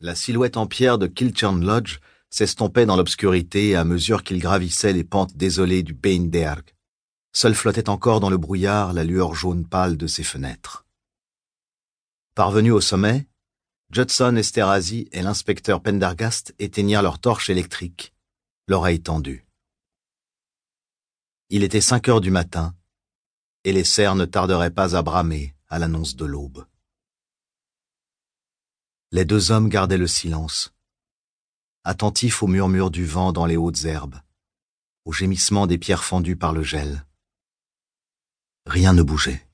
La silhouette en pierre de Kilchurn Lodge s'estompait dans l'obscurité à mesure qu'il gravissait les pentes désolées du Beinderg. Seule flottait encore dans le brouillard la lueur jaune pâle de ses fenêtres. Parvenus au sommet, Judson Esterhazy et l'inspecteur Pendergast éteignirent leur torche électrique, l'oreille tendue. Il était cinq heures du matin, et les cerfs ne tarderaient pas à bramer à l'annonce de l'aube. Les deux hommes gardaient le silence, attentifs au murmure du vent dans les hautes herbes, au gémissement des pierres fendues par le gel. Rien ne bougeait.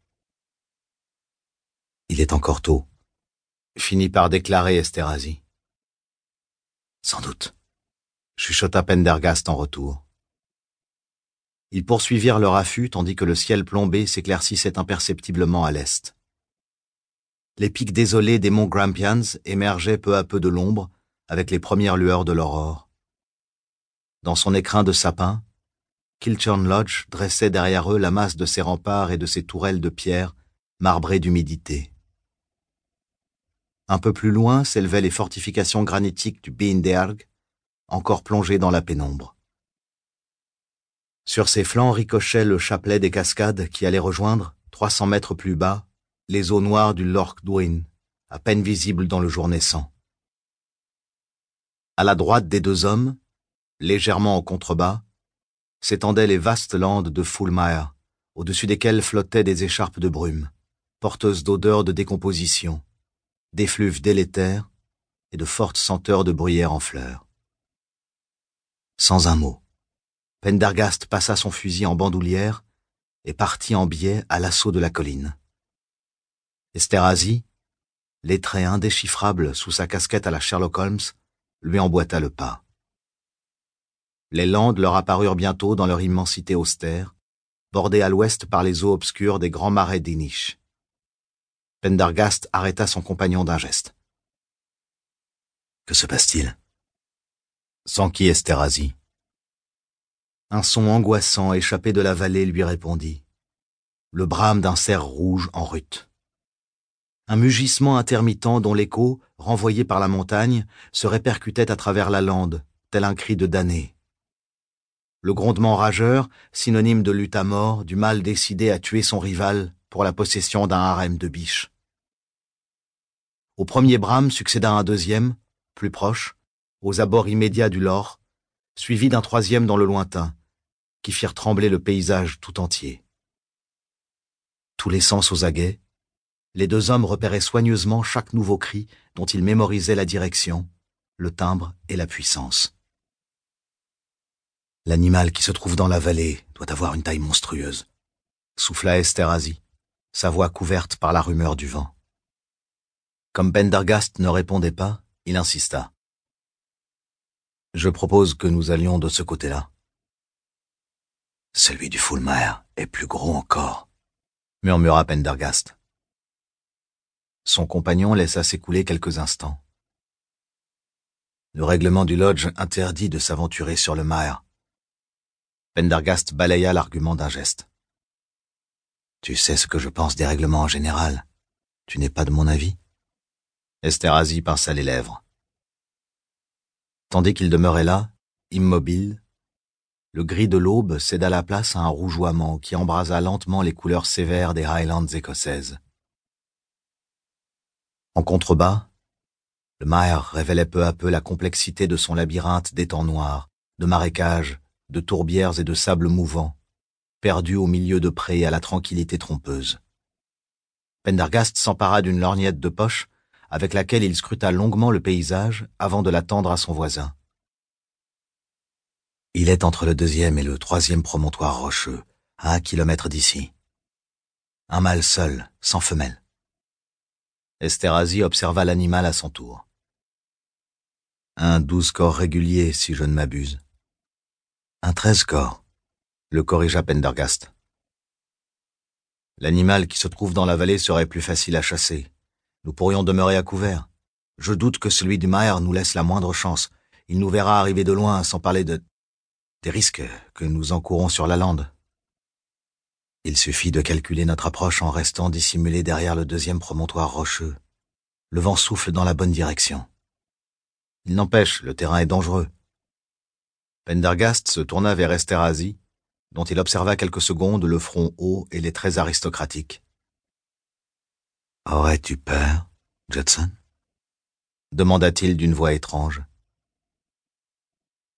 Il est encore tôt, finit par déclarer Esterhazy. Sans doute, chuchota Pendergast en retour. Ils poursuivirent leur affût tandis que le ciel plombé s'éclaircissait imperceptiblement à l'est. Les pics désolés des monts Grampians émergeaient peu à peu de l'ombre avec les premières lueurs de l'aurore. Dans son écrin de sapin, Kilchurn Lodge dressait derrière eux la masse de ses remparts et de ses tourelles de pierre marbrées d'humidité. Un peu plus loin s'élevaient les fortifications granitiques du Beinderg, encore plongées dans la pénombre. Sur ses flancs ricochait le chapelet des cascades qui allait rejoindre, 300 mètres plus bas, les eaux noires du Lorch Dwin, à peine visibles dans le jour naissant. À la droite des deux hommes, légèrement en contrebas, s'étendaient les vastes landes de Fulmire, au-dessus desquelles flottaient des écharpes de brume, porteuses d'odeurs de décomposition, d'effluves délétères et de fortes senteurs de bruyère en fleurs. Sans un mot, Pendergast passa son fusil en bandoulière et partit en biais à l'assaut de la colline. Esterhazy, les traits indéchiffrables sous sa casquette à la Sherlock Holmes, lui emboîta le pas. Les landes leur apparurent bientôt dans leur immensité austère, bordées à l'ouest par les eaux obscures des grands marais d'Inish. Pendergast arrêta son compagnon d'un geste. Que se passe-t-il? S'enquit Esterhazy. Un son angoissant échappé de la vallée lui répondit. Le brame d'un cerf rouge en rute un mugissement intermittent dont l'écho, renvoyé par la montagne, se répercutait à travers la lande, tel un cri de damné. Le grondement rageur, synonyme de lutte à mort, du mal décidé à tuer son rival pour la possession d'un harem de biches. Au premier brame succéda un deuxième, plus proche, aux abords immédiats du Lor, suivi d'un troisième dans le lointain, qui firent trembler le paysage tout entier. Tous les sens aux aguets, les deux hommes repéraient soigneusement chaque nouveau cri dont ils mémorisaient la direction, le timbre et la puissance. L'animal qui se trouve dans la vallée doit avoir une taille monstrueuse, souffla Esterhazy, sa voix couverte par la rumeur du vent. Comme Pendergast ne répondait pas, il insista. Je propose que nous allions de ce côté-là. Celui du Fulmer est plus gros encore, murmura Pendergast. Son compagnon laissa s'écouler quelques instants. Le règlement du lodge interdit de s'aventurer sur le Maer. Pendergast balaya l'argument d'un geste. Tu sais ce que je pense des règlements en général. Tu n'es pas de mon avis? Esterhazy pinça les lèvres. Tandis qu'il demeurait là, immobile, le gris de l'aube céda la place à un rougeoiement qui embrasa lentement les couleurs sévères des Highlands écossaises. En contrebas, le Maer révélait peu à peu la complexité de son labyrinthe d'étangs noirs, de marécages, de tourbières et de sables mouvants, perdus au milieu de prés à la tranquillité trompeuse. Pendergast s'empara d'une lorgnette de poche avec laquelle il scruta longuement le paysage avant de l'attendre à son voisin. Il est entre le deuxième et le troisième promontoire rocheux, à un kilomètre d'ici. Un mâle seul, sans femelle. Esterhazy observa l'animal à son tour. Un douze corps régulier, si je ne m'abuse. Un treize corps, le corrigea Pendergast. L'animal qui se trouve dans la vallée serait plus facile à chasser. Nous pourrions demeurer à couvert. Je doute que celui du Maher nous laisse la moindre chance. Il nous verra arriver de loin, sans parler de... des risques que nous encourons sur la lande. Il suffit de calculer notre approche en restant dissimulé derrière le deuxième promontoire rocheux. Le vent souffle dans la bonne direction. Il n'empêche, le terrain est dangereux. Pendergast se tourna vers Esterhazy, dont il observa quelques secondes le front haut et les traits aristocratiques. Aurais-tu peur, Judson? demanda-t-il d'une voix étrange.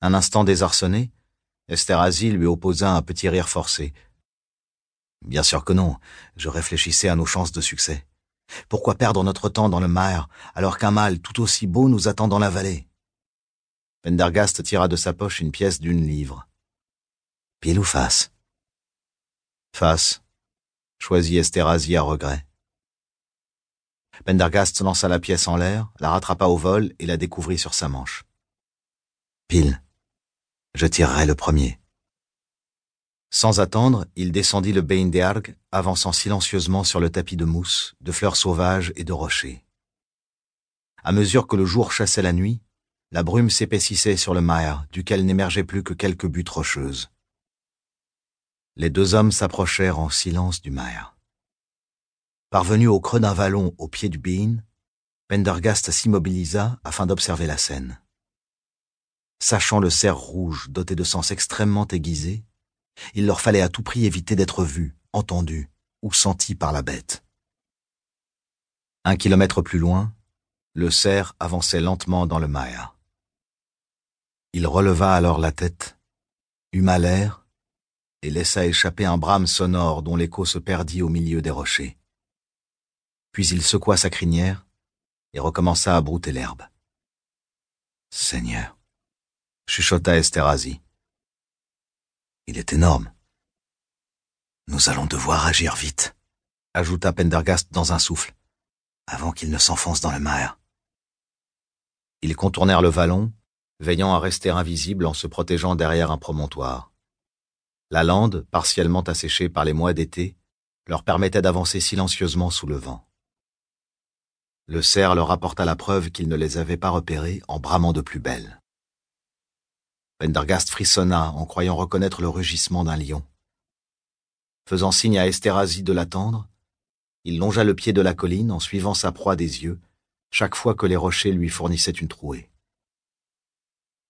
Un instant désarçonné, Esterhazy lui opposa un petit rire forcé. Bien sûr que non, je réfléchissais à nos chances de succès. Pourquoi perdre notre temps dans le Mare alors qu'un mâle tout aussi beau nous attend dans la vallée? Pendergast tira de sa poche une pièce d'une livre. Pile ou face? Face, choisit Esterhazy à regret. Pendergast lança la pièce en l'air, la rattrapa au vol et la découvrit sur sa manche. Pile. Je tirerai le premier. Sans attendre, il descendit le Bain d'Arg, avançant silencieusement sur le tapis de mousse, de fleurs sauvages et de rochers. À mesure que le jour chassait la nuit, la brume s'épaississait sur le Maer, duquel n'émergeaient plus que quelques buttes rocheuses. Les deux hommes s'approchèrent en silence du Maer. Parvenu au creux d'un vallon au pied du Bean, Pendergast s'immobilisa afin d'observer la scène. Sachant le cerf rouge doté de sens extrêmement aiguisés, il leur fallait à tout prix éviter d'être vus, entendus ou sentis par la bête. Un kilomètre plus loin, le cerf avançait lentement dans le Maya. Il releva alors la tête, huma l'air, et laissa échapper un brame sonore dont l'écho se perdit au milieu des rochers. Puis il secoua sa crinière et recommença à brouter l'herbe. Seigneur, chuchota Esterhazy. Il est énorme. Nous allons devoir agir vite, ajouta Pendergast dans un souffle, avant qu'il ne s'enfonce dans le maire. Ils contournèrent le vallon, veillant à rester invisibles en se protégeant derrière un promontoire. La lande, partiellement asséchée par les mois d'été, leur permettait d'avancer silencieusement sous le vent. Le cerf leur apporta la preuve qu'il ne les avait pas repérés en bramant de plus belle. Pendergast frissonna en croyant reconnaître le rugissement d'un lion. Faisant signe à Esterhazy de l'attendre, il longea le pied de la colline en suivant sa proie des yeux, chaque fois que les rochers lui fournissaient une trouée.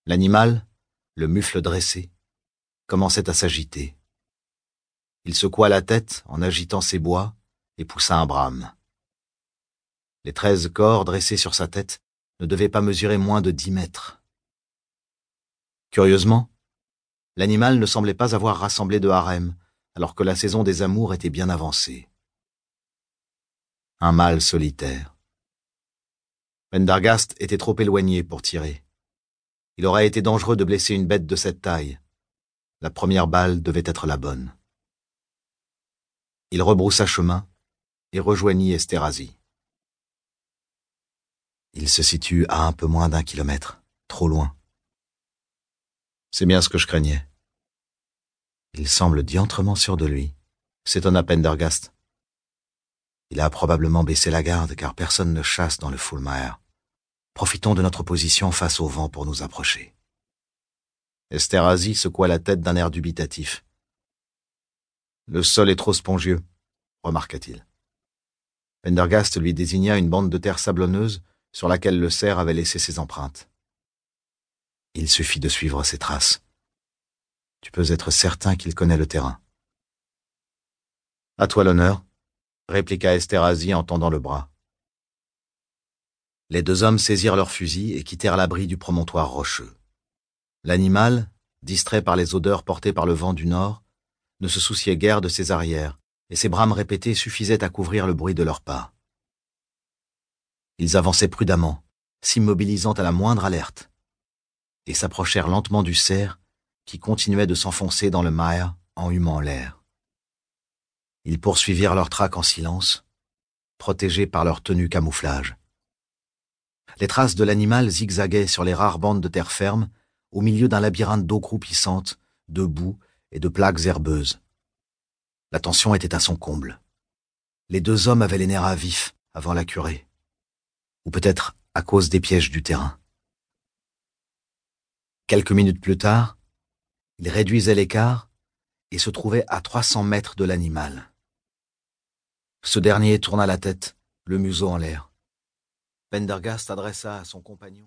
L'animal, le mufle dressé, commençait à s'agiter. Il secoua la tête en agitant ses bois et poussa un brame. Les treize corps dressés sur sa tête ne devaient pas mesurer moins de dix mètres. Curieusement, l'animal ne semblait pas avoir rassemblé de harem, alors que la saison des amours était bien avancée. Un mâle solitaire. Pendargast était trop éloigné pour tirer. Il aurait été dangereux de blesser une bête de cette taille. La première balle devait être la bonne. Il rebroussa chemin et rejoignit Esterhazy. Il se situe à un peu moins d'un kilomètre, trop loin. C'est bien ce que je craignais. Il semble diantrement sûr de lui, s'étonna Pendergast. Il a probablement baissé la garde car personne ne chasse dans le Fulmar. Profitons de notre position face au vent pour nous approcher. Esterhazy secoua la tête d'un air dubitatif. Le sol est trop spongieux, remarqua-t-il. Pendergast lui désigna une bande de terre sablonneuse sur laquelle le cerf avait laissé ses empreintes. Il suffit de suivre ses traces. Tu peux être certain qu'il connaît le terrain. À toi l'honneur, répliqua Esterhazy en tendant le bras. Les deux hommes saisirent leurs fusils et quittèrent l'abri du promontoire rocheux. L'animal, distrait par les odeurs portées par le vent du nord, ne se souciait guère de ses arrières, et ses brames répétées suffisaient à couvrir le bruit de leurs pas. Ils avançaient prudemment, s'immobilisant à la moindre alerte et s'approchèrent lentement du cerf qui continuait de s'enfoncer dans le maire en humant l'air. Ils poursuivirent leur traque en silence, protégés par leur tenue camouflage. Les traces de l'animal zigzaguaient sur les rares bandes de terre ferme au milieu d'un labyrinthe d'eau croupissante, de boue et de plaques herbeuses. La tension était à son comble. Les deux hommes avaient les nerfs à vif avant la curée. Ou peut-être à cause des pièges du terrain. Quelques minutes plus tard, il réduisait l'écart et se trouvait à 300 mètres de l'animal. Ce dernier tourna la tête, le museau en l'air. Pendergast adressa à son compagnon